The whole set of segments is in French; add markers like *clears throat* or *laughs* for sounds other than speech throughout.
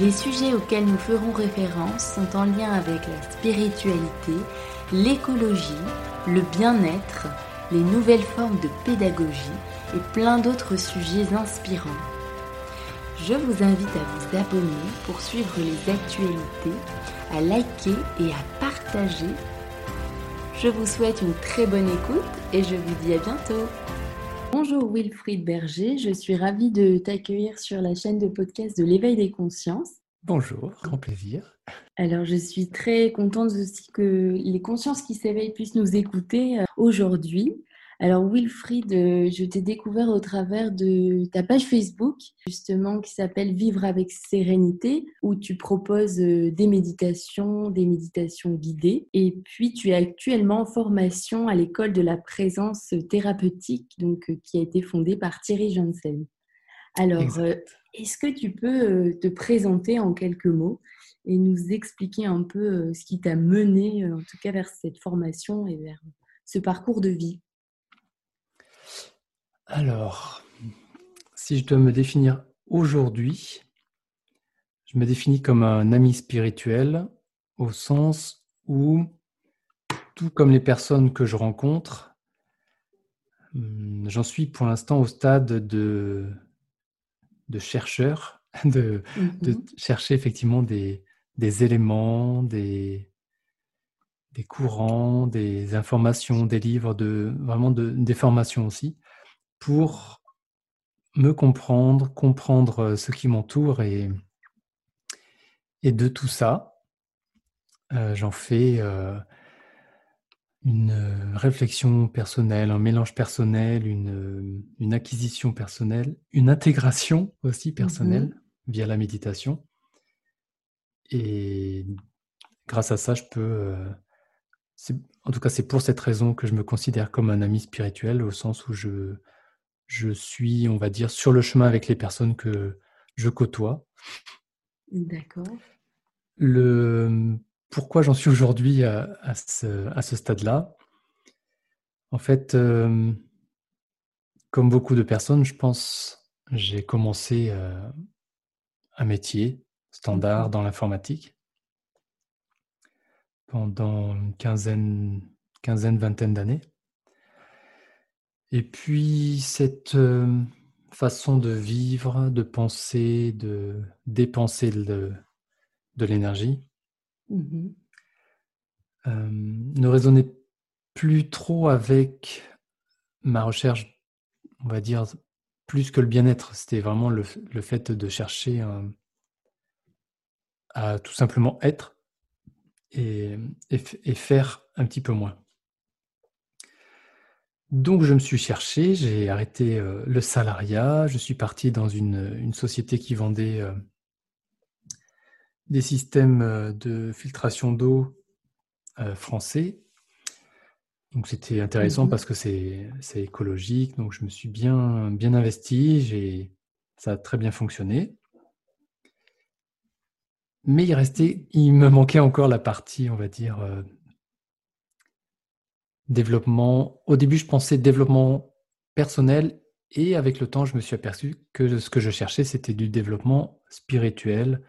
Les sujets auxquels nous ferons référence sont en lien avec la spiritualité, l'écologie, le bien-être, les nouvelles formes de pédagogie et plein d'autres sujets inspirants. Je vous invite à vous abonner pour suivre les actualités, à liker et à partager. Je vous souhaite une très bonne écoute et je vous dis à bientôt. Bonjour Wilfried Berger, je suis ravie de t'accueillir sur la chaîne de podcast de l'éveil des consciences. Bonjour, grand plaisir. Alors je suis très contente aussi que les consciences qui s'éveillent puissent nous écouter euh, aujourd'hui. Alors Wilfried, euh, je t'ai découvert au travers de ta page Facebook, justement, qui s'appelle Vivre avec sérénité, où tu proposes euh, des méditations, des méditations guidées. Et puis tu es actuellement en formation à l'école de la présence thérapeutique, donc euh, qui a été fondée par Thierry Janssen. Alors, est-ce que tu peux te présenter en quelques mots et nous expliquer un peu ce qui t'a mené, en tout cas, vers cette formation et vers ce parcours de vie? Alors, si je dois me définir aujourd'hui, je me définis comme un ami spirituel au sens où, tout comme les personnes que je rencontre, hum, j'en suis pour l'instant au stade de, de chercheur, *laughs* de, mm-hmm. chercher effectivement des, éléments, des, des courants, des informations, des livres, de, vraiment des formations aussi pour me comprendre, comprendre euh, ce qui m'entoure et, et de tout ça, euh, j'en fais euh, une réflexion personnelle, un mélange personnel, une, une acquisition personnelle, une intégration aussi mmh personnelle via la méditation. Et grâce à ça, je peux... en tout cas, c'est pour cette raison que je me considère comme un ami spirituel, au sens où je, je suis, on va dire, sur le chemin avec les personnes que je côtoie. D'accord. Le pourquoi j'en suis aujourd'hui à, ce, stade-là? En fait, euh, comme beaucoup de personnes, je pense, j'ai commencé euh, un métier standard dans l'informatique pendant une quinzaine, quinzaine vingtaine d'années. Et puis cette façon de vivre, de penser, de dépenser de, l'énergie mmh ne résonnait plus trop avec ma recherche, on va dire, plus que le bien-être. C'était vraiment le, fait de chercher à tout simplement être et faire un petit peu moins. Donc je me suis cherché, j'ai arrêté euh, le salariat, je suis parti dans une, société qui vendait euh, des systèmes euh, de filtration d'eau français. Donc c'était intéressant mmh parce que c'est écologique, donc je me suis bien, bien investi, ça a très bien fonctionné. Mais il restait, il me manquait encore la partie, on va dire, développement. Au début, je pensais développement personnel et avec le temps, je me suis aperçu que ce que je cherchais, c'était du développement spirituel,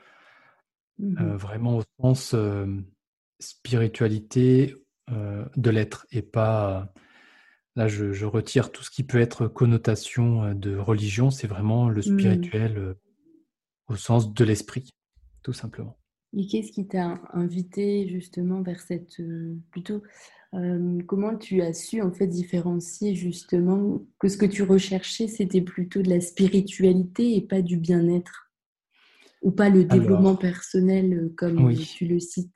mmh euh, vraiment au sens euh, spiritualité euh, de l'être et pas. Là, je, retire tout ce qui peut être connotation de religion. C'est vraiment le mmh. spirituel au sens de l'esprit, tout simplement. Et qu'est-ce qui t'a invité justement vers cette plutôt euh, comment tu as su en fait différencier justement que ce que tu recherchais c'était plutôt de la spiritualité et pas du bien-être? Ou pas le développement personnel euh, comme tu le cites?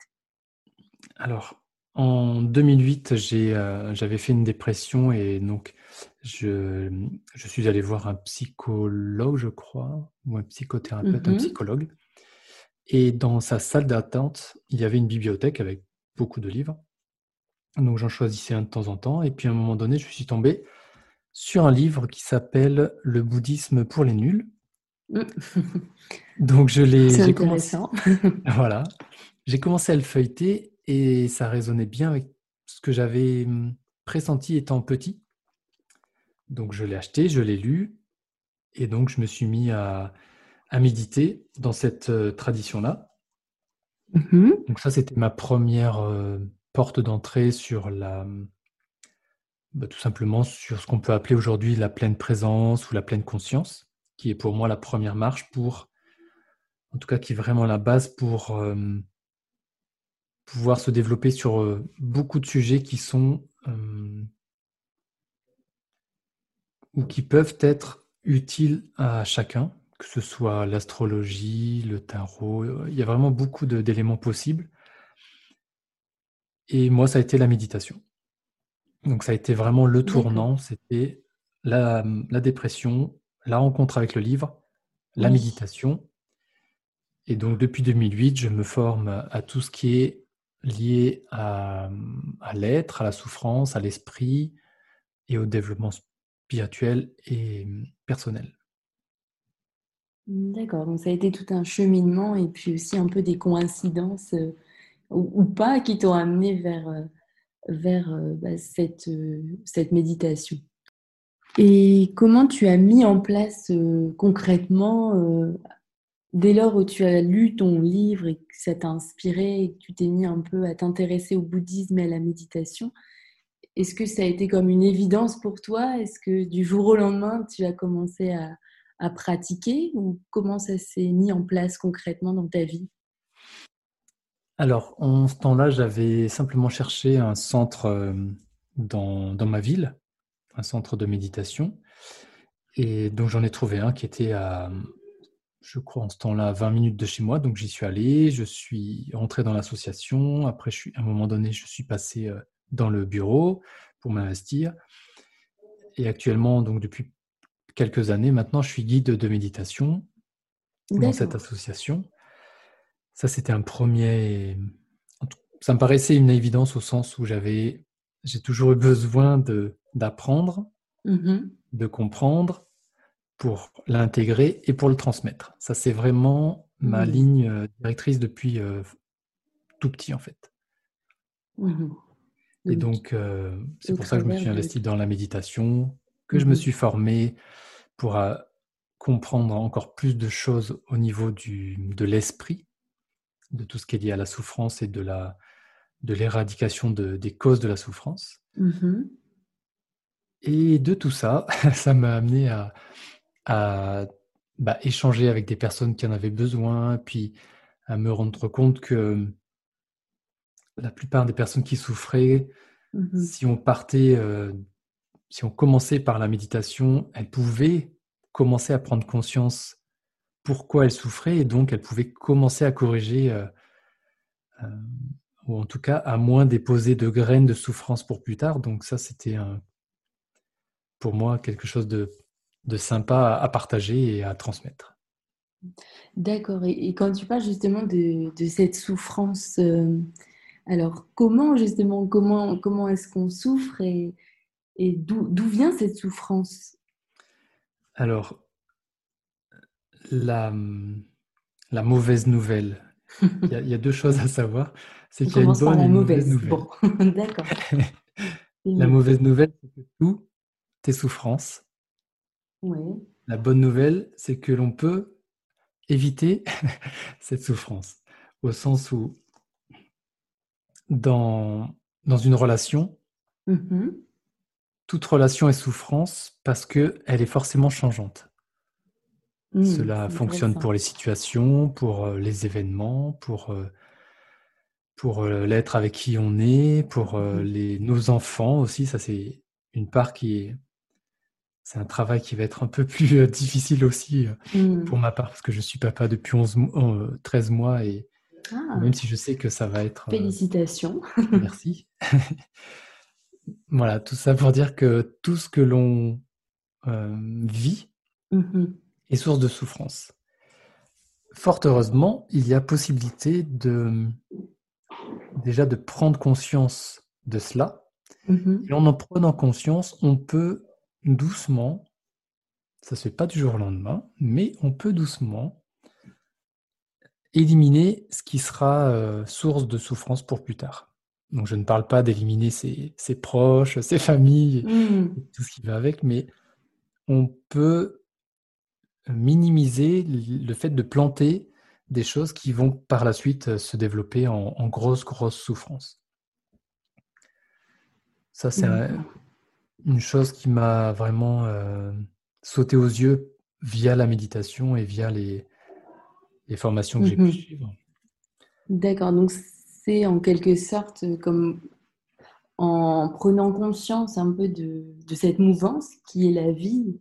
Alors en 2008 euh, j'avais fait une dépression et donc je, je, suis allé voir un psychologue, je crois, ou un psychothérapeute, un Mhm. psychologue. Et dans sa salle d'attente, il y avait une bibliothèque avec beaucoup de livres. Donc j'en choisissais un de temps en temps. Et puis à un moment donné, je suis tombé sur un livre qui s'appelle Le bouddhisme pour les nuls. Mm. *laughs* Donc je l'ai, C'est j'ai commencé, intéressant. *laughs* voilà, j'ai commencé à le feuilleter et ça résonnait bien avec ce que j'avais hum, pressenti étant petit. Donc je l'ai acheté, je l'ai lu et donc je me suis mis à, à méditer dans cette euh, tradition-là. Mhm. Donc ça, c'était ma première euh, porte d'entrée sur la, bah, tout simplement sur ce qu'on peut appeler aujourd'hui la pleine présence ou la pleine conscience, qui est pour moi la première marche pour, en tout cas, qui est vraiment la base pour euh, pouvoir se développer sur euh, beaucoup de sujets qui sont euh, ou qui peuvent être utiles à chacun, que ce soit l'astrologie, le tarot. Il y a vraiment beaucoup d'éléments possibles. Et moi, ça a été la méditation. Donc, ça a été vraiment le tournant. C'était la, la dépression, la rencontre avec le livre, la Oui. méditation. Et donc, depuis 2008, je me forme à tout ce qui est lié à, à l'être, à la souffrance, à l'esprit et au développement spirituel et personnel. D'accord, donc ça a été tout un cheminement et puis aussi un peu des coïncidences euh, ou, pas qui t'ont amené vers, euh, vers euh, bah, cette, euh, cette méditation. Et comment tu as mis en place concrètement, dès lors où tu as lu ton livre et que ça t'a inspiré et que tu t'es mis un peu à t'intéresser au bouddhisme et à la méditation, est-ce que ça a été comme une évidence pour toi? Est-ce que du jour au lendemain, tu as commencé à, à pratiquer? Ou comment ça s'est mis en place concrètement dans ta vie? Alors, en ce temps-là, j'avais simplement cherché un centre euh, dans, dans ma ville, un centre de méditation. Et donc, j'en ai trouvé un qui était à, je crois, en ce temps-là, à 20 minutes de chez moi. Donc, j'y suis allé, je suis rentré dans l'association. Après, je suis, à un moment donné, je suis passé euh, dans le bureau pour m'investir. Et actuellement, donc depuis quelques années maintenant, je suis guide de méditation dans cette association. Ça, c'était un premier. Ça me paraissait une évidence au sens où j'avais, j'ai toujours eu besoin de d'apprendre, Mhm. de comprendre pour l'intégrer et pour le transmettre. Ça, c'est vraiment ma Mhm. ligne euh, directrice depuis euh, tout petit, en fait. Mhm. Et Donc, euh, c'est pour ça que je me suis investi dans la méditation, que je me suis formé pour euh, comprendre encore plus de choses au niveau du, de l'esprit, de tout ce qui est lié à la souffrance et de la de l'éradication de- des causes de la souffrance. Mhm. Et de tout ça, *laughs* ça m'a amené à, à, bah, échanger avec des personnes qui en avaient besoin, puis à me rendre compte que la plupart des personnes qui souffraient, Mhm. si on partait, euh, si on commençait par la méditation, elles pouvaient commencer à prendre conscience pourquoi elles souffraient, et donc elles pouvaient commencer à corriger, euh, euh, ou en tout cas à moins déposer de graines de souffrance pour plus tard. Donc ça, c'était pour moi quelque chose de, de sympa à, à partager et à transmettre. D'accord. Et, et quand tu parles justement de, de cette souffrance, euh, alors comment justement, comment, comment est-ce qu'on souffre et, et d'où, d'où vient cette souffrance? Alors, la, la mauvaise nouvelle, *laughs* il y, a, il y a deux choses à savoir, c'est qu'il y a une bonne et une mauvaise mauvaise. nouvelle. Bon, *laughs* d'accord. *laughs* La mauvaise nouvelle, c'est que tout tes souffrances. Oui. La bonne nouvelle, c'est que l'on peut éviter cette souffrance, au sens où dans, dans une relation, Mhm. toute relation est souffrance parce qu'elle est forcément changeante. Cela c'est fonctionne pour les situations, pour euh, les événements, pour, euh, pour euh, l'être avec qui on est, pour les, nos enfants aussi. Ça, c'est une part qui est. C'est un travail qui va être un peu plus difficile aussi pour ma part, parce que je suis papa depuis 11, mo- euh, 13 mois et Ah, même si je sais que ça va être. euh, félicitations. merci. *laughs* *laughs* Voilà, tout ça pour dire que tout ce que l'on euh, vit mmh est source de souffrance. Fort heureusement, il y a possibilité de déjà de prendre conscience de cela. mmh Et en en prenant conscience, on peut doucement, ça se fait pas du jour au lendemain, mais on peut doucement éliminer ce qui sera euh, source de souffrance pour plus tard. Donc je ne parle pas d'éliminer ses, ses proches, ses familles, Mmh. tout ce qui va avec, mais on peut minimiser le fait de planter des choses qui vont par la suite euh, se développer en, en grosse, grosse souffrance. Ça, c'est une chose qui m'a vraiment euh, sauté aux yeux via la méditation et via les, les formations que j'ai pu Mmh suivre. D'accord, donc c'est en quelque sorte euh, comme en prenant conscience un peu de, de cette mouvance qui est la vie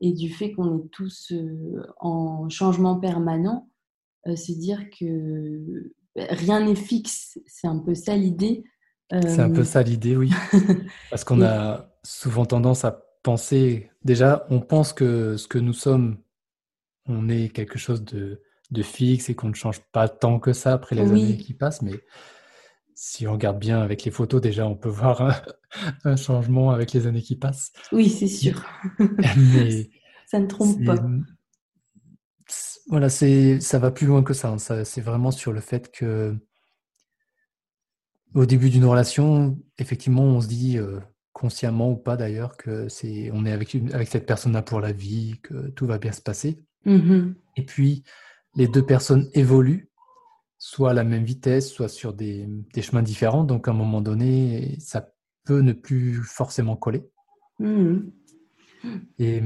et du fait qu'on est tous euh, en changement permanent, euh, c'est dire que bah, rien n'est fixe. C'est un peu ça l'idée. C'est un peu Euh, ça l'idée, oui. *laughs* Parce qu'on et a souvent tendance à penser, déjà, on pense que ce que nous sommes, on est quelque chose de, de fixe et qu'on ne change pas tant que ça après les années qui passent, mais si on regarde bien avec les photos, déjà, on peut *laughs* voir un, un changement avec les années qui passent. oui, c'est sûr. *laughs* Mais Ça ne trompe pas. voilà, c'est, ça va plus loin que ça. hein. Ça, c'est vraiment sur le fait que au début d'une relation, effectivement, on se dit euh, consciemment ou pas d'ailleurs que c'est, on est avec, cette personne-là pour la vie, que tout va bien se passer. Mhm. Et puis, les deux personnes évoluent, soit à la même vitesse, soit sur des, des chemins différents. Donc, à un moment donné, ça peut ne plus forcément coller. Mhm. Et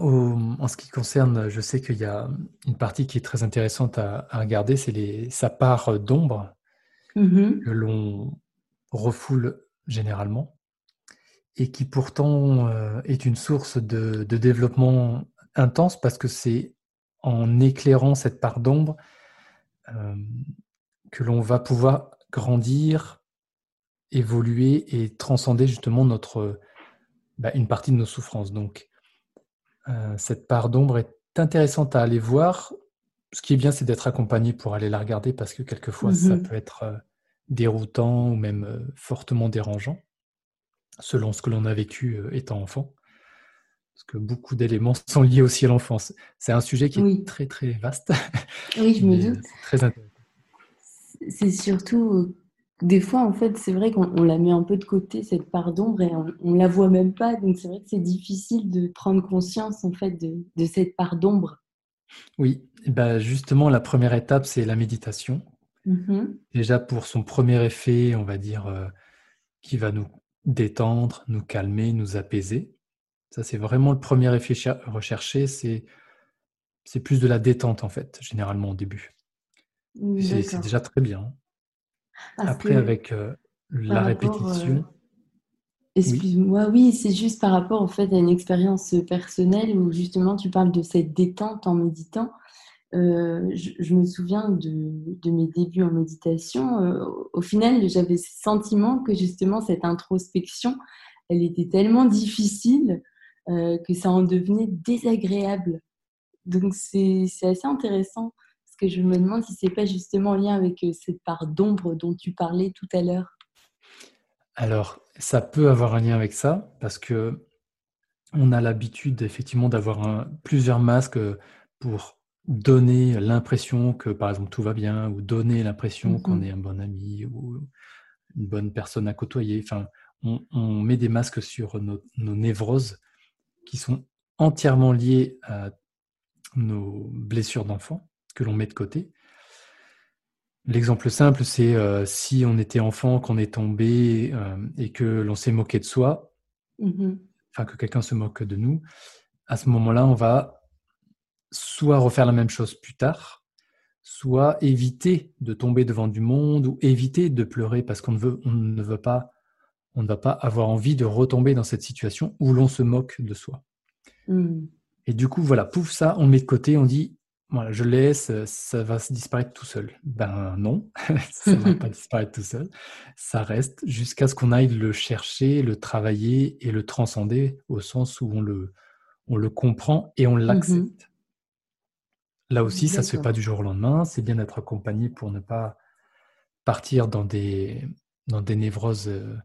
au- en ce qui concerne, je sais qu'il y a une partie qui est très intéressante à, à regarder, c'est sa part d'ombre Mhm. que l'on refoule généralement et qui pourtant euh, est une source de, de développement intense parce que c'est en éclairant cette part d'ombre euh, que l'on va pouvoir grandir, évoluer et transcender justement notre, bah, une partie de nos souffrances. Donc, euh, cette part d'ombre est intéressante à aller voir. Ce qui est bien, c'est d'être accompagné pour aller la regarder parce que quelquefois, ça Mhm. peut être euh, déroutant ou même euh, fortement dérangeant, selon ce que l'on a vécu euh, étant enfant. Parce que beaucoup d'éléments sont liés aussi à l'enfance. C'est un sujet qui est très très vaste, oui, je me euh, doute. c'est très intéressant. C'est surtout, euh, des fois, en fait, c'est vrai qu'on on la met un peu de côté, cette part d'ombre, et on, on la voit même pas. Donc, c'est vrai que c'est difficile de prendre conscience, en fait, de, de cette part d'ombre. Oui, et ben justement, la première étape, c'est la méditation. Mhm. Déjà pour son premier effet, on va dire, euh, qui va nous détendre, nous calmer, nous apaiser. Ça, c'est vraiment le premier effet cher- recherché. C'est c'est plus de la détente, en fait, généralement au début. C'est déjà très bien. Parce Après, avec euh, la euh, répétition, oui, excuse-moi, oui, c'est juste par rapport, en fait, à une expérience personnelle où, justement, tu parles de cette détente en méditant. Euh, je, je me souviens de, de mes débuts en méditation. Euh, au final, j'avais ce sentiment que justement cette introspection, elle était tellement difficile euh, que ça en devenait désagréable. Donc c'est assez intéressant parce que je me demande si c'est pas justement en lien avec euh, cette part d'ombre dont tu parlais tout à l'heure. alors, ça peut avoir un lien avec ça, parce que on a l'habitude, effectivement, d'avoir plusieurs masques euh, pour donner l'impression que, par exemple, tout va bien, ou donner l'impression qu'on est un bon ami, ou une bonne personne à côtoyer. Enfin, on, on met des masques sur nos, nos névroses qui sont entièrement liées à nos blessures d'enfant que l'on met de côté. L'exemple simple, c'est euh, si on était enfant, qu'on est tombé euh, et que l'on s'est moqué de soi, Mhm. enfin que quelqu'un se moque de nous, à ce moment-là, on va soit refaire la même chose plus tard, soit éviter de tomber devant du monde ou éviter de pleurer parce qu'on ne veut, on ne veut pas, on ne va pas avoir envie de retomber dans cette situation où l'on se moque de soi. Mhm. Et du coup, voilà, pouf, ça, on le met de côté, on dit voilà, je laisse, ça va se disparaître tout seul. Ben non, *laughs* ça ne va pas *laughs* disparaître tout seul. Ça reste jusqu'à ce qu'on aille le chercher, le travailler et le transcender au sens où on le, on le comprend et on l'accepte. Là aussi, ça ne se fait pas du jour au lendemain. C'est bien d'être accompagné pour ne pas partir dans des, dans des névroses euh,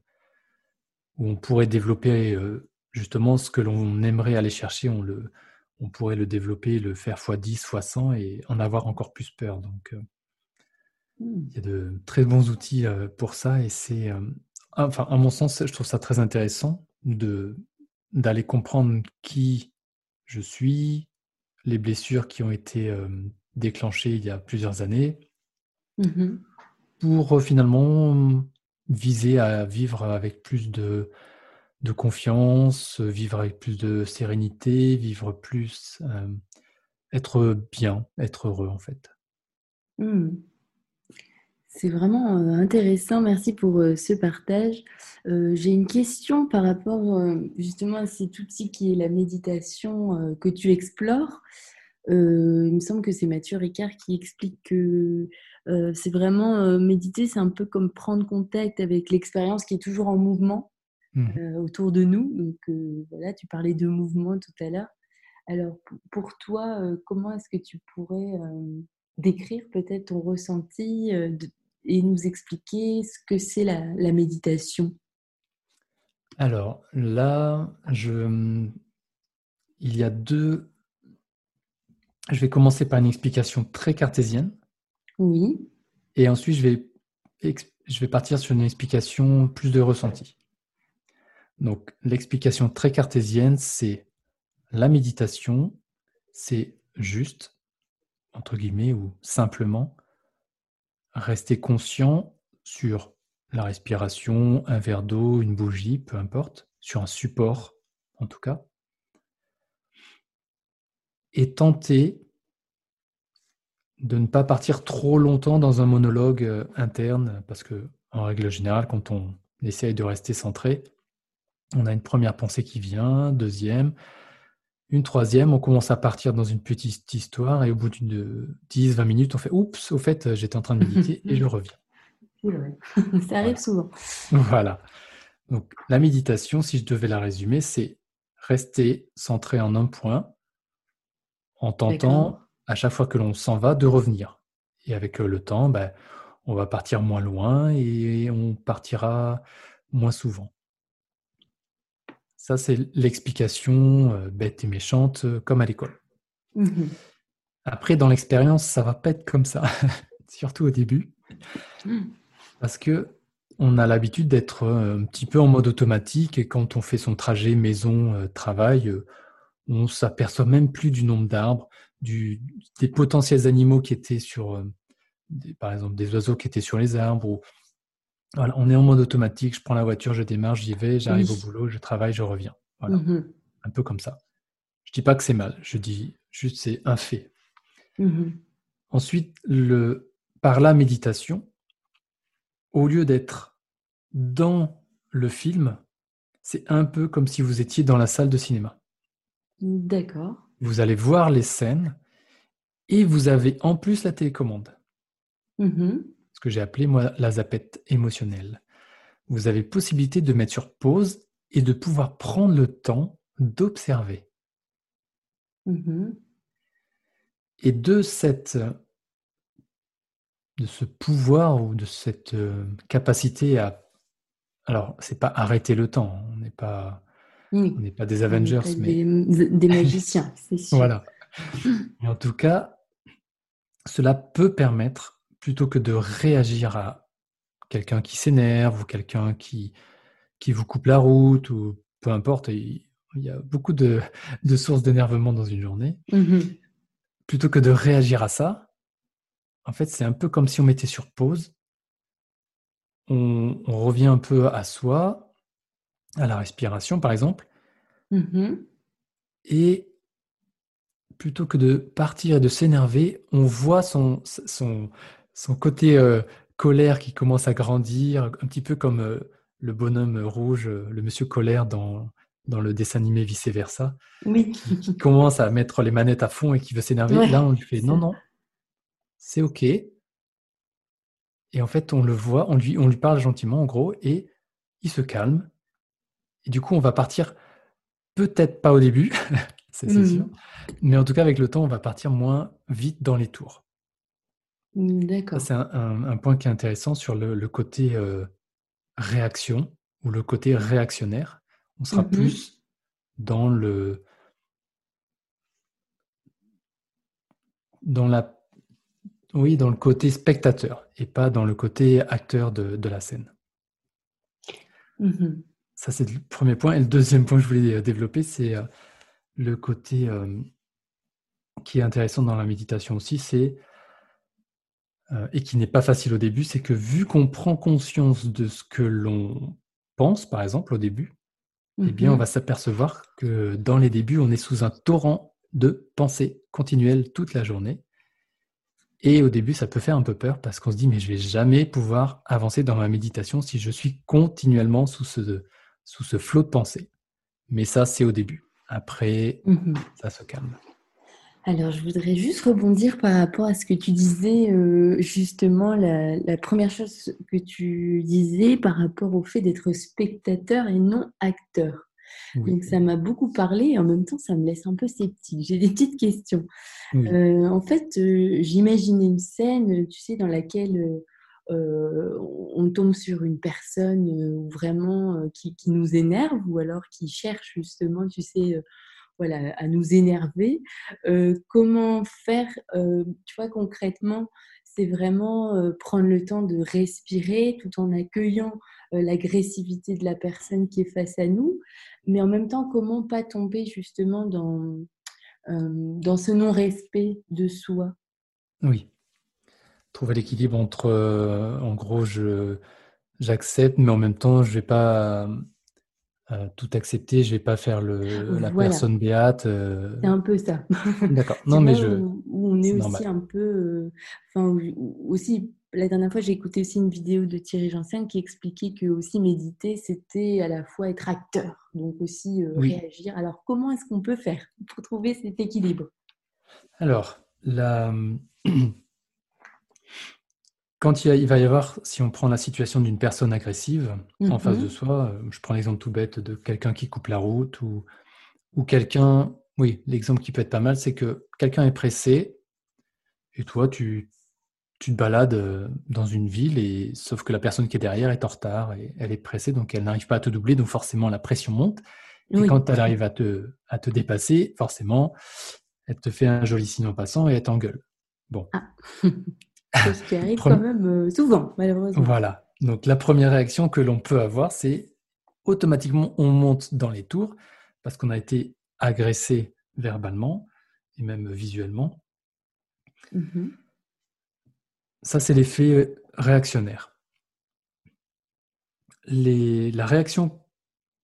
où on pourrait développer euh, justement ce que l'on aimerait aller chercher. On, le, on pourrait le développer, le faire x10, x100 et en avoir encore plus peur. Donc, euh, mmh. il y a de très bons outils pour ça et c'est, enfin, à mon sens, je trouve ça très intéressant de d'aller comprendre qui je suis, les blessures qui ont été déclenchées il y a plusieurs années, mmh pour finalement viser à vivre avec plus de, confiance, vivre avec plus de sérénité, vivre plus, être bien, être heureux en fait. Mmh. C'est vraiment intéressant, merci pour ce partage. J'ai une question par rapport justement à cet outil qui est la méditation que tu explores. il me semble que c'est Mathieu Ricard qui explique que c'est vraiment méditer, c'est un peu comme prendre contact avec l'expérience qui est toujours en mouvement mmh. autour de nous. Donc voilà, tu parlais de mouvement tout à l'heure. Alors pour toi, comment est-ce que tu pourrais décrire peut-être ton ressenti et nous expliquer ce que c'est la, méditation? Alors là, je, il y a deux. Je vais commencer par une explication très cartésienne. Oui. Et ensuite, je vais, partir sur une explication plus de ressenti. Donc, l'explication très cartésienne, c'est la méditation, c'est juste, entre guillemets, ou simplement, rester conscient sur la respiration, un verre d'eau, une bougie, peu importe, sur un support en tout cas, et tenter de ne pas partir trop longtemps dans un monologue euh, interne, parce que en règle générale, quand on essaye de rester centré, on a une première pensée qui vient, deuxième, une troisième, on commence à partir dans une petite histoire et au bout d'une 10-20 minutes, on fait Oups, au fait, j'étais en train de méditer et je reviens. *laughs* Ça arrive souvent. Voilà. Donc, la méditation, si je devais la résumer, c'est rester centré en un point en tentant, à chaque fois que l'on s'en va, de revenir. Et avec euh, le temps, ben, on va partir moins loin et on partira moins souvent. Ça, c'est l'explication euh, bête et méchante, euh, comme à l'école. Mmh Après, dans l'expérience, ça va pas être comme ça, *laughs* surtout au début, mmh. parce que on a l'habitude d'être un petit peu en mode automatique et quand on fait son trajet maison-travail, on s'aperçoit même plus du nombre d'arbres, des potentiels animaux qui étaient sur, par exemple, des oiseaux qui étaient sur les arbres ou on est en mode automatique, je prends la voiture, je démarre, j'y vais, j'arrive au boulot, je travaille, je reviens. Voilà. Mmh un peu comme ça. Je dis pas que c'est mal, je dis juste c'est un fait. Mmh Ensuite, le, par la méditation, au lieu d'être dans le film, c'est un peu comme si vous étiez dans la salle de cinéma. D'accord. Vous allez voir les scènes et vous avez en plus la télécommande. Mmh que j'ai appelé moi la zapette émotionnelle. Vous avez possibilité de mettre sur pause et de pouvoir prendre le temps d'observer. Mm-hmm. Et de cette de ce pouvoir ou de cette euh, capacité à alors c'est pas arrêter le temps, on n'est pas on n'est pas des Avengers, mais des, magiciens, *laughs* c'est sûr. voilà. *laughs* Mais en tout cas, cela peut permettre plutôt que de réagir à quelqu'un qui s'énerve ou quelqu'un qui, qui vous coupe la route ou peu importe, il, y a beaucoup *laughs* de, sources d'énervement dans une journée. Mmh plutôt que de réagir à ça, en fait, c'est un peu comme si on mettait sur pause. On, revient un peu à soi, à la respiration par exemple. Mmh et plutôt que de partir et de s'énerver, on voit son, son, son côté euh, colère qui commence à grandir, un petit peu comme euh, le bonhomme rouge, euh, le monsieur colère dans dans le dessin animé vice-versa, oui. qui, commence à mettre les manettes à fond et qui veut s'énerver. Là, on lui fait non, non, c'est OK. Et en fait, on le voit, on lui, on lui parle gentiment, en gros, et il se calme. Et du coup, on va partir, peut-être pas au début, *laughs* c'est mmh. sûr, mais en tout cas, avec le temps, on va partir moins vite dans les tours. Mmh, d'accord. C'est un, point qui est intéressant sur le, côté euh, réaction ou le côté réactionnaire. On sera mmh plus dans le dans la oui dans le côté spectateur et pas dans le côté acteur de, la scène. Mmh Ça c'est le premier point. Et le deuxième point que je voulais euh, développer, c'est euh, le côté qui est intéressant dans la méditation aussi, c'est euh, et qui n'est pas facile au début, c'est que vu qu'on prend conscience de ce que l'on pense, par exemple, au début, eh bien, on mhm. va s'apercevoir que dans les débuts, on est sous un torrent de pensées continuelles toute la journée. Et au début, ça peut faire un peu peur parce qu'on se dit, mais je vais jamais pouvoir avancer dans ma méditation si je suis continuellement sous ce, sous ce flot de pensées. Mais ça, c'est au début. Après, mhm. ça se calme. Alors, je voudrais juste rebondir par rapport à ce que tu disais, euh, justement, la, première chose que tu disais par rapport au fait d'être spectateur et non acteur. Donc, ça m'a beaucoup parlé et en même temps, ça me laisse un peu sceptique. J'ai des petites questions. Euh, en fait, euh, j'imaginais une scène, tu sais, dans laquelle on tombe sur une personne vraiment qui, qui, nous énerve ou alors qui cherche justement, tu sais, voilà, à nous énerver. Euh, comment faire, euh, tu vois, concrètement, c'est vraiment euh, prendre le temps de respirer tout en accueillant l'agressivité de la personne qui est face à nous, mais en même temps, comment pas tomber justement dans, dans ce non-respect de soi? Oui. Trouver l'équilibre entre, en gros, je, j'accepte, mais en même temps, je ne vais pas tout accepter, je vais pas faire le, la personne béate. Euh. C'est un peu ça. *laughs* D'accord. Non, mais je. Où, on est, aussi un peu. Euh, enfin, aussi, la dernière fois, j'ai écouté aussi une vidéo de Thierry Janssen qui expliquait que aussi méditer, c'était à la fois être acteur, donc aussi euh, réagir. Alors, comment est-ce qu'on peut faire pour trouver cet équilibre? Alors, la. *clears throat* Quand il, va y avoir, si on prend la situation d'une personne agressive en face de mhm. soi, euh, je prends l'exemple tout bête de quelqu'un qui coupe la route ou, ou quelqu'un, oui, l'exemple qui peut être pas mal, c'est que quelqu'un est pressé et toi, tu, tu te balades euh, dans une ville et sauf que la personne qui est derrière est en retard et elle est pressée, donc elle n'arrive pas à te doubler, donc forcément la pression monte. Et quand elle arrive à te, à te dépasser, forcément, elle te fait un joli signe en passant et elle t'engueule. Bon. Ah. *laughs* ce qui arrive quand même euh, souvent, malheureusement. Voilà. Donc la première réaction que l'on peut avoir, c'est automatiquement on monte dans les tours parce qu'on a été agressé verbalement et même visuellement. Mm-hmm. Ça, c'est l'effet réactionnaire. Les, la réaction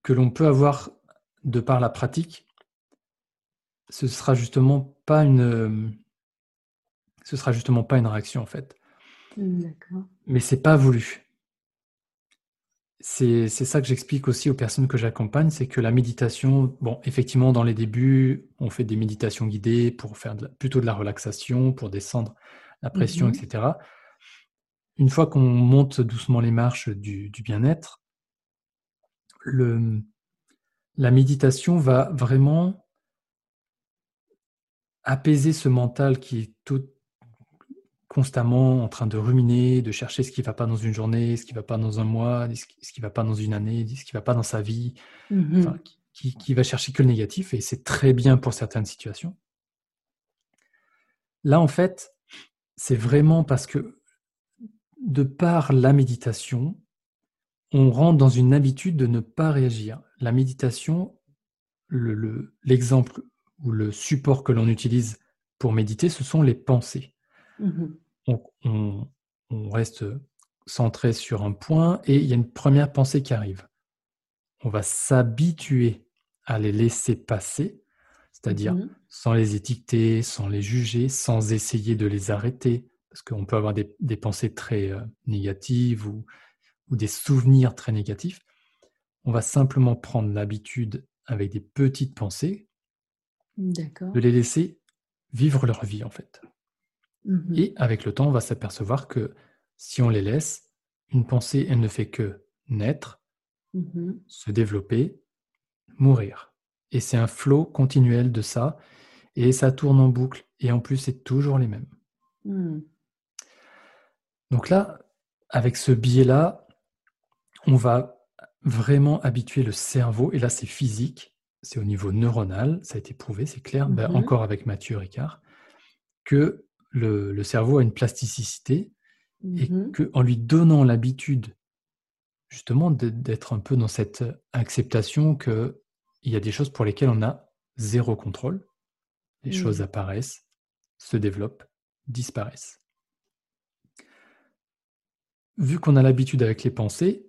que l'on peut avoir de par la pratique, ce sera justement pas une, ce sera justement pas une réaction en fait. D'accord. Mais c'est pas voulu. C'est ça que j'explique aussi aux personnes que j'accompagne, c'est que la méditation, bon, effectivement, dans les débuts, on fait des méditations guidées pour faire plutôt de la relaxation, pour descendre la pression, mhm. etc. Une fois qu'on monte doucement les marches du, du bien-être, la méditation va vraiment apaiser ce mental qui est tout, constamment en train de ruminer, de chercher ce qui ne va pas dans une journée, ce qui ne va pas dans un mois, ce qui ne va pas dans une année, ce qui ne va pas dans sa vie, mmh qui, qui, va chercher que le négatif, et c'est très bien pour certaines situations. Là, en fait, c'est vraiment parce que de par la méditation, on rentre dans une habitude de ne pas réagir. La méditation, l'exemple le, ou le support que l'on utilise pour méditer, ce sont les pensées. Mmh on, reste centré sur un point et il y a une première pensée qui arrive. On va s'habituer à les laisser passer, c'est-à-dire mmh sans les étiqueter, sans les juger, sans essayer de les arrêter, parce qu'on peut avoir des, pensées très euh, négatives ou, ou, des souvenirs très négatifs. On va simplement prendre l'habitude avec des petites pensées, de les laisser vivre leur vie en fait. Mhm. Et avec le temps, on va s'apercevoir que si on les laisse, une pensée, elle ne fait que naître, Mhm. se développer, mourir. Et c'est un flot continuel de ça, et ça tourne en boucle, et en plus, c'est toujours les mêmes. Mhm. Donc là, avec ce biais-là, on va vraiment habituer le cerveau, et là c'est physique, c'est au niveau neuronal, ça a été prouvé, c'est clair, ben, encore avec Mathieu Ricard, que le, le cerveau a une plasticité et Mhm. qu'en lui donnant l'habitude justement d'être un peu dans cette acceptation qu'il y a des choses pour lesquelles on a zéro contrôle, les Mm. choses apparaissent, se développent, disparaissent. Vu qu'on a l'habitude avec les pensées,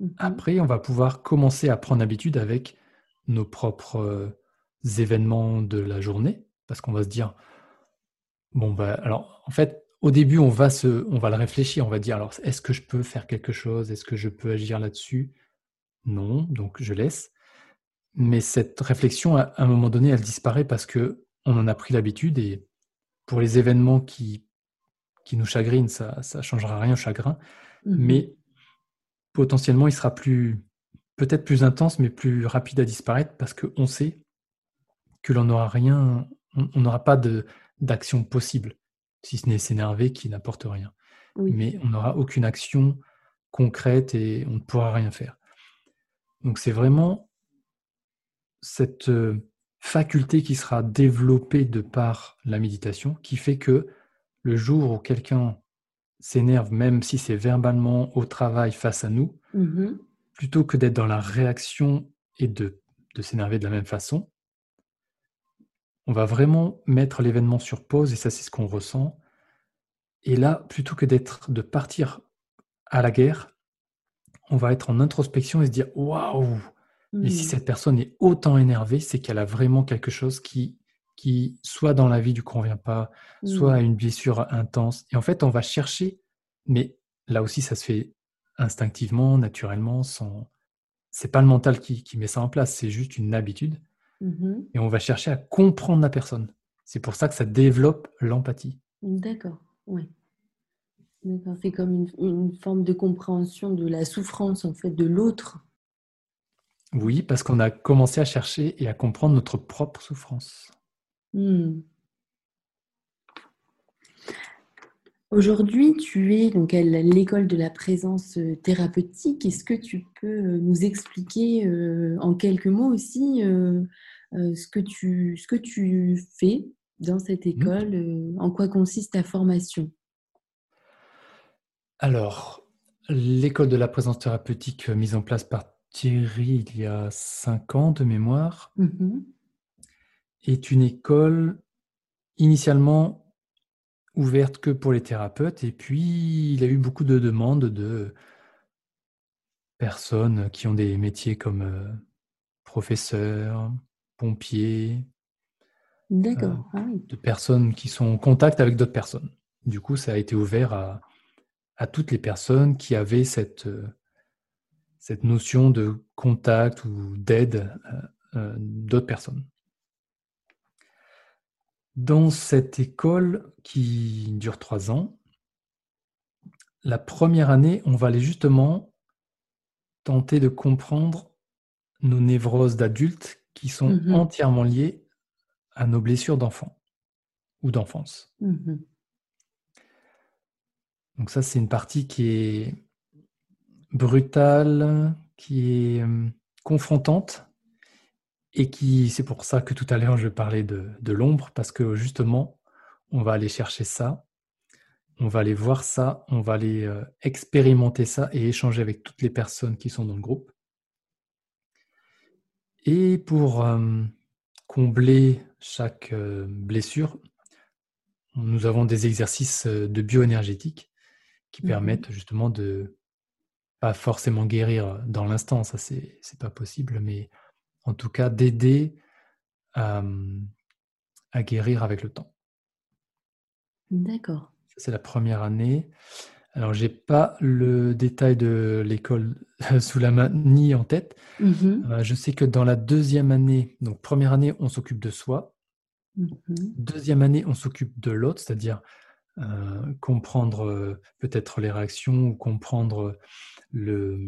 Mhm. après on va pouvoir commencer à prendre habitude avec nos propres euh, événements de la journée, parce qu'on va se dire, bon bah alors en fait au début on va se, on va le réfléchir, on va dire alors est-ce que je peux faire quelque chose, est-ce que je peux agir là-dessus? Non, donc je laisse. Mais cette réflexion, à un moment donné, elle disparaît parce que on en a pris l'habitude et pour les événements qui, qui nous chagrinent, ça ne changera rien au chagrin, Mhm. mais potentiellement il sera plus peut-être plus intense, mais plus rapide à disparaître parce qu'on sait que l'on n'aura rien, on n'aura pas de d'action possible, si ce n'est s'énerver qui n'apporte rien. Oui. Mais on n'aura aucune action concrète et on ne pourra rien faire. Donc c'est vraiment cette euh, faculté qui sera développée de par la méditation qui fait que le jour où quelqu'un s'énerve, même si c'est verbalement au travail face à nous, Mhm. plutôt que d'être dans la réaction et de, de s'énerver de la même façon, on va vraiment mettre l'événement sur pause et ça c'est ce qu'on ressent. Et là, plutôt que d'être de partir à la guerre, on va être en introspection et se dire waouh, mais si Mhm. cette personne est autant énervée, c'est qu'elle a vraiment quelque chose qui, qui soit dans la vie du convient pas, soit Mhm. une blessure intense. Et en fait, on va chercher, mais là aussi, ça se fait instinctivement, naturellement, sans. C'est pas le mental qui, qui met ça en place, c'est juste une habitude. Mhm. Et on va chercher à comprendre la personne. C'est pour ça que ça développe l'empathie. D'accord, oui. D'accord, c'est comme une, une forme de compréhension de la souffrance en fait de l'autre. Oui, parce qu'on a commencé à chercher et à comprendre notre propre souffrance. Hmm. Aujourd'hui, tu es donc à l'école de la présence euh, thérapeutique. Est-ce que tu peux euh, nous expliquer euh, en quelques mots aussi euh, euh, ce que tu, ce que tu fais dans cette école, euh, en quoi consiste ta formation? Alors, l'école de la présence thérapeutique mise en place par Thierry il y a cinq ans de mémoire Mhm. est une école initialement ouverte que pour les thérapeutes et puis il a eu beaucoup de demandes de personnes qui ont des métiers comme euh, professeurs, pompiers, D'accord, ah oui. de personnes qui sont en contact avec d'autres personnes. Du coup, ça a été ouvert à, à toutes les personnes qui avaient cette, euh, cette notion de contact ou d'aide euh, euh, d'autres personnes. Dans cette école qui dure trois ans, la première année, on va aller justement tenter de comprendre nos névroses d'adultes qui sont Mhm. entièrement liées à nos blessures d'enfant ou d'enfance. Mhm. Donc ça, c'est une partie qui est brutale, qui est euh, confrontante et qui, c'est pour ça que tout à l'heure je parlais de, de l'ombre, parce que justement, on va aller chercher ça, on va aller voir ça, on va aller euh, expérimenter ça et échanger avec toutes les personnes qui sont dans le groupe. Et pour euh, combler chaque euh, blessure, nous avons des exercices de bioénergétique qui Mhm. permettent justement de pas forcément guérir dans l'instant, ça c'est pas possible, mais en tout cas d'aider à, à guérir avec le temps. D'accord. C'est la première année. Alors, j'ai pas le détail de l'école *laughs* sous la main ni en tête. Mhm. Euh, je sais que dans la deuxième année, donc première année, on s'occupe de soi. Mhm. Deuxième année, on s'occupe de l'autre, c'est-à-dire euh, comprendre euh, peut-être les réactions ou comprendre le,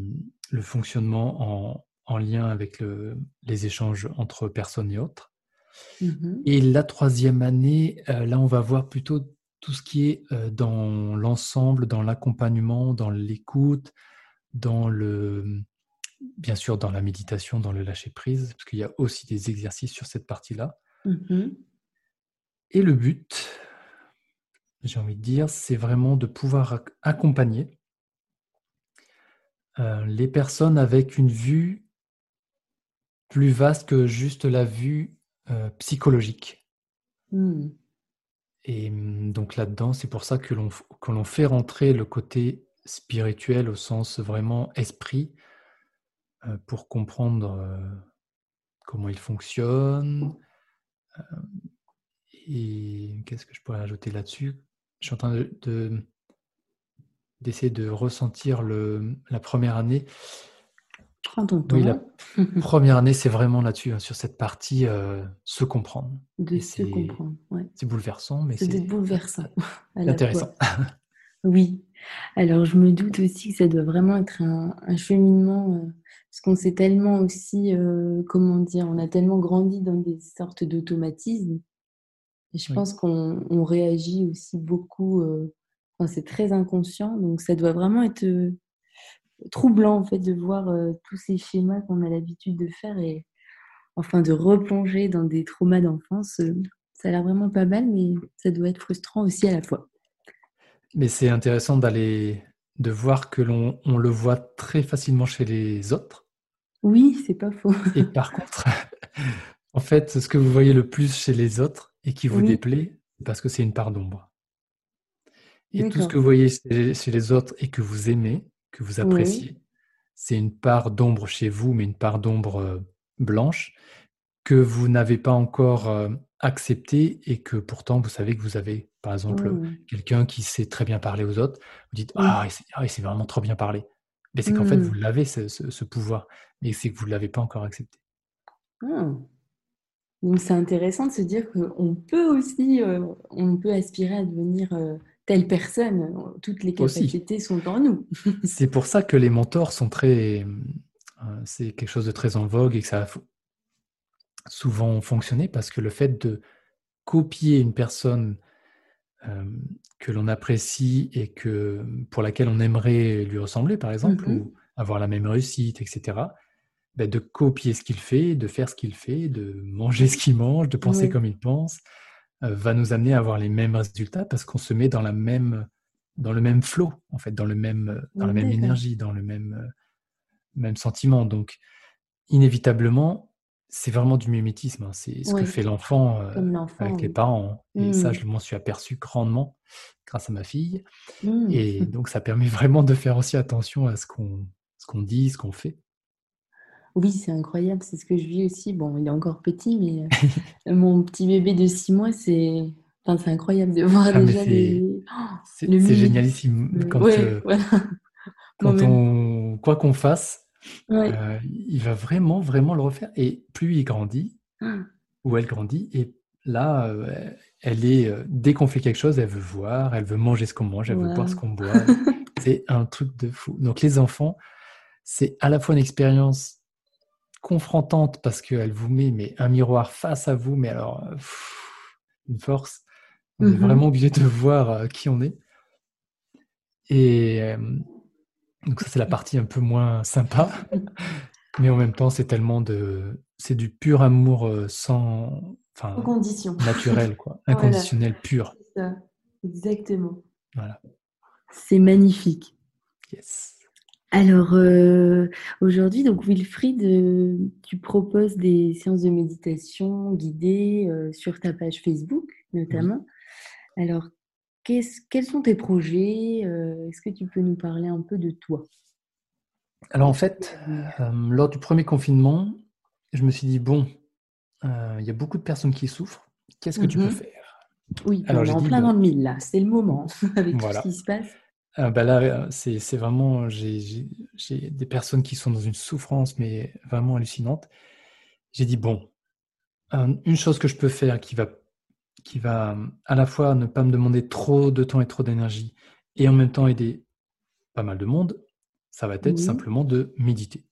le fonctionnement en, en lien avec le- les échanges entre personnes et autres. Mhm. Et la troisième année, euh, là, on va voir plutôt tout ce qui est euh, dans l'ensemble, dans l'accompagnement, dans l'écoute, dans le, bien sûr, dans la méditation, dans le lâcher prise, parce qu'il y a aussi des exercices sur cette partie-là. Mhm. Et le but, j'ai envie de dire, c'est vraiment de pouvoir ac- accompagner euh, les personnes avec une vue plus vaste que juste la vue euh, psychologique. Mhm. Et hum, donc là-dedans, c'est pour ça que l'on que l'on fait rentrer le côté spirituel au sens vraiment esprit euh, pour comprendre euh, comment il fonctionne. Et qu'est-ce que je pourrais ajouter là-dessus? Je suis en train de, de- d'essayer de ressentir le, la première année. Prends ton temps Oui, la *laughs* première année, c'est vraiment là-dessus, hein, sur cette partie euh, se comprendre. de et se c'est- comprendre. Ouais. C'est bouleversant, mais C'est c'est bouleversant. *laughs* intéressant. Oui. Alors, je me doute aussi que ça doit vraiment être un, un cheminement, euh, parce qu'on s'est tellement aussi, euh, comment dire, on a tellement grandi dans des sortes d'automatismes. Et je Oui. pense qu'on on réagit aussi beaucoup, euh, enfin, c'est très inconscient, donc ça doit vraiment être euh, troublant en fait de voir euh, tous ces schémas qu'on a l'habitude de faire et enfin de replonger dans des traumas d'enfance. euh, ça a l'air vraiment pas mal, mais ça doit être frustrant aussi à la fois. Mais c'est intéressant d'aller de voir que l'on on le voit très facilement chez les autres. Oui, c'est pas faux. Et par contre, *laughs* en fait, ce que vous voyez le plus chez les autres et qui vous Oui. déplaît, c'est parce que c'est une part d'ombre. Et tout ce que vous voyez chez les autres et que vous aimez, que vous appréciez, c'est une part d'ombre chez vous, mais une part d'ombre euh, blanche que vous n'avez pas encore euh, acceptée et que pourtant vous savez que vous avez, par exemple, quelqu'un qui sait très bien parler aux autres, vous dites. Ah, il sait, ah, il sait vraiment trop bien parler. Mais c'est qu'en fait, Mm. vous l'avez, ce, ce- ce pouvoir, mais c'est que vous ne l'avez pas encore accepté. Ah. Donc c'est intéressant de se dire qu'on peut aussi, euh, on peut aspirer à devenir euh, telle personne. Toutes les Aussi. capacités sont en nous. *laughs* C'est pour ça que les mentors sont très. euh, c'est quelque chose de très en vogue et que ça a souvent fonctionné parce que le fait de copier une personne euh, que l'on apprécie et que, pour laquelle on aimerait lui ressembler, par exemple, Mhm. ou avoir la même réussite, etc., ben, de copier ce qu'il fait, de faire ce qu'il fait, de manger ce qu'il mange, de penser Oui. comme il pense, va nous amener à avoir les mêmes résultats parce qu'on se met dans la même dans le même flow en fait dans le même dans la même énergie dans le même euh, même sentiment. Donc inévitablement c'est vraiment du mimétisme hein. c'est ce que fait l'enfant euh, avec les parents et ça Mm. je m'en suis aperçu grandement grâce à ma fille. Mm. et donc ça permet vraiment de faire aussi attention à ce qu'on ce qu'on dit ce qu'on fait Oui, c'est incroyable, c'est ce que je vis aussi. Bon, il est encore petit, mais euh, mon petit bébé de six mois, c'est enfin, c'est incroyable de voir Ah, déjà les... Oh, c'est le génialissime. Quand ouais, euh, voilà. quand on quoi qu'on fasse Ouais. euh, il va vraiment vraiment le refaire. Et plus il grandit Ah, où elle grandit et là euh, elle est dès qu'on fait quelque chose elle veut voir elle veut manger ce qu'on mange elle veut boire ce qu'on boit. C'est un truc de fou. Donc les enfants c'est à la fois une expérience confrontante parce qu'elle vous met mais un miroir face à vous mais alors pff, une force on est Mhm. vraiment obligé de voir euh, qui on est et euh, donc ça c'est la partie un peu moins sympa *laughs* mais en même temps c'est tellement de c'est du pur amour euh, sans enfin condition. *laughs* naturel quoi Voilà. inconditionnel pur C'est ça, exactement. voilà C'est magnifique. yes Alors, euh, aujourd'hui, donc Wilfried, euh, tu proposes des séances de méditation guidées euh, sur ta page Facebook, notamment. Alors, quels sont tes projets Est-ce que tu peux nous parler un peu de toi? Alors en fait lors du premier confinement je me suis dit bon il y a beaucoup de personnes qui souffrent qu'est-ce que tu peux Mhm. faire? Oui, Alors, on est en plein dans le mille là, c'est le moment *laughs* avec Voilà. tout ce qui se passe. Ah, bah là, c'est vraiment, j'ai des personnes qui sont dans une souffrance, mais vraiment hallucinante. J'ai dit, bon, une chose que je peux faire qui va, qui va à la fois ne pas me demander trop de temps et trop d'énergie, et en même temps aider pas mal de monde, ça va être simplement de méditer.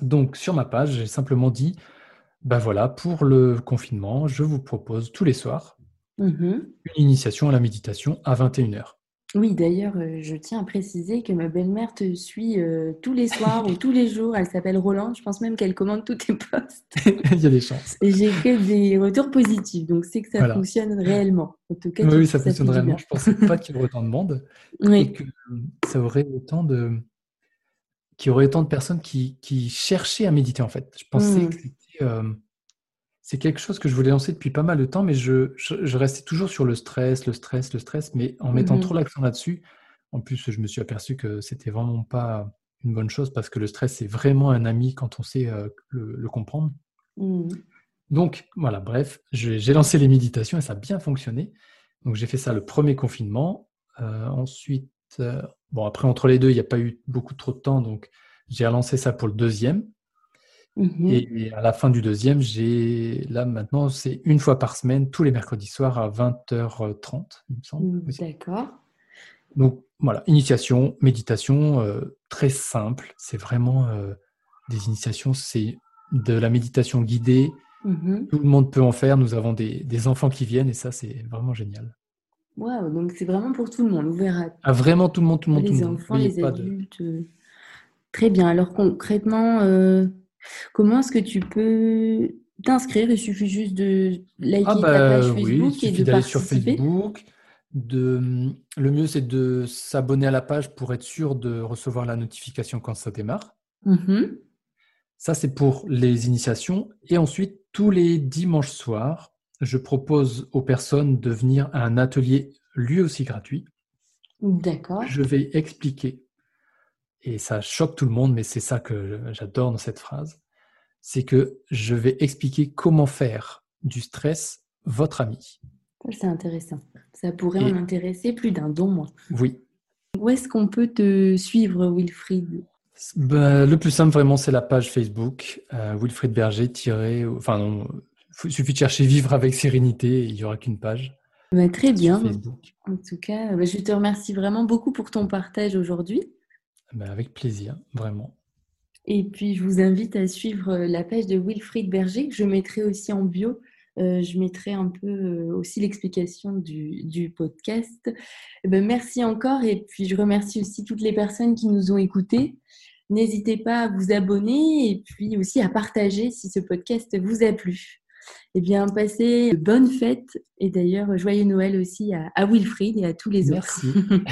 Donc sur ma page, j'ai simplement dit, ben voilà, pour le confinement, je vous propose tous les soirs mmh une initiation à la méditation à 21h. Oui, d'ailleurs, euh, je tiens à préciser que ma belle-mère te suit euh, tous les soirs ou tous les jours. Elle s'appelle Roland. Je pense même qu'elle commande tous tes posts. *laughs* Il y a des chances. Et j'ai que des retours positifs, donc c'est que ça fonctionne réellement. En tout cas, oui, ça, fonctionne réellement. Je ne pensais pas qu'il y aurait autant de monde *laughs* et que ça aurait autant de qu'il y aurait autant de personnes qui, cherchaient à méditer en fait. Je pensais mmh. que c'était euh, c'est quelque chose que je voulais lancer depuis pas mal de temps, mais je, restais toujours sur le stress, le stress, le stress, mais en mettant mmh trop l'accent là-dessus. En plus, je me suis aperçu que c'était vraiment pas une bonne chose parce que le stress, c'est vraiment un ami quand on sait euh, le, comprendre. Mmh. Donc, voilà, bref, j'ai lancé les méditations et ça a bien fonctionné. Donc, j'ai fait ça le premier confinement. Euh, ensuite, euh, bon, après, entre les deux, il n'y a pas eu beaucoup trop de temps, donc j'ai relancé ça pour le deuxième. Mmh et, à la fin du deuxième, j'ai là maintenant, c'est une fois par semaine, tous les mercredis soirs à 20h30, il me semble. Mmh, d'accord. Donc voilà, initiation, méditation, euh, très simple. C'est vraiment euh, des initiations, c'est de la méditation guidée. Mmh Tout le monde peut en faire. Nous avons des, enfants qui viennent et ça, c'est vraiment génial. Waouh, donc c'est vraiment pour tout le monde, ouvert à vraiment tout le monde, tout le monde, les enfants, les adultes. Très bien. Alors concrètement, euh, Comment est-ce que tu peux t'inscrire? Il suffit juste de liker ah ta bah page Facebook et de participer. sur Facebook. De... Le mieux, c'est de s'abonner à la page pour être sûr de recevoir la notification quand ça démarre. Mmh ça, c'est pour les initiations. Et ensuite, tous les dimanches soirs, je propose aux personnes de venir à un atelier lui aussi gratuit. D'accord. Je vais expliquer et ça choque tout le monde, mais c'est ça que j'adore dans cette phrase, c'est que je vais expliquer comment faire du stress votre ami. C'est intéressant. Ça pourrait en intéresser plus d'un, dont moi. Oui. Où est-ce qu'on peut te suivre, Wilfried? Ben, Le plus simple, vraiment, c'est la page Facebook, euh, Wilfried Berger. Enfin, il suffit de chercher Vivre avec sérénité, il n'y aura qu'une page. Ben, très bien. En tout cas, ben, je te remercie vraiment beaucoup pour ton partage aujourd'hui. Ben, avec plaisir, vraiment. Et puis, je vous invite à suivre euh, la page de Wilfried Berger, que je mettrai aussi en bio. Euh, je mettrai un peu euh, aussi l'explication du, podcast. Eh ben, merci encore et puis je remercie aussi toutes les personnes qui nous ont écoutés. N'hésitez pas à vous abonner et puis aussi à partager si ce podcast vous a plu. Eh bien, passez de bonnes fêtes et d'ailleurs, joyeux Noël aussi à, Wilfried et à tous les autres. Merci.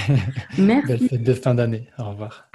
*laughs* Merci. Belle fête de fin d'année. Au revoir.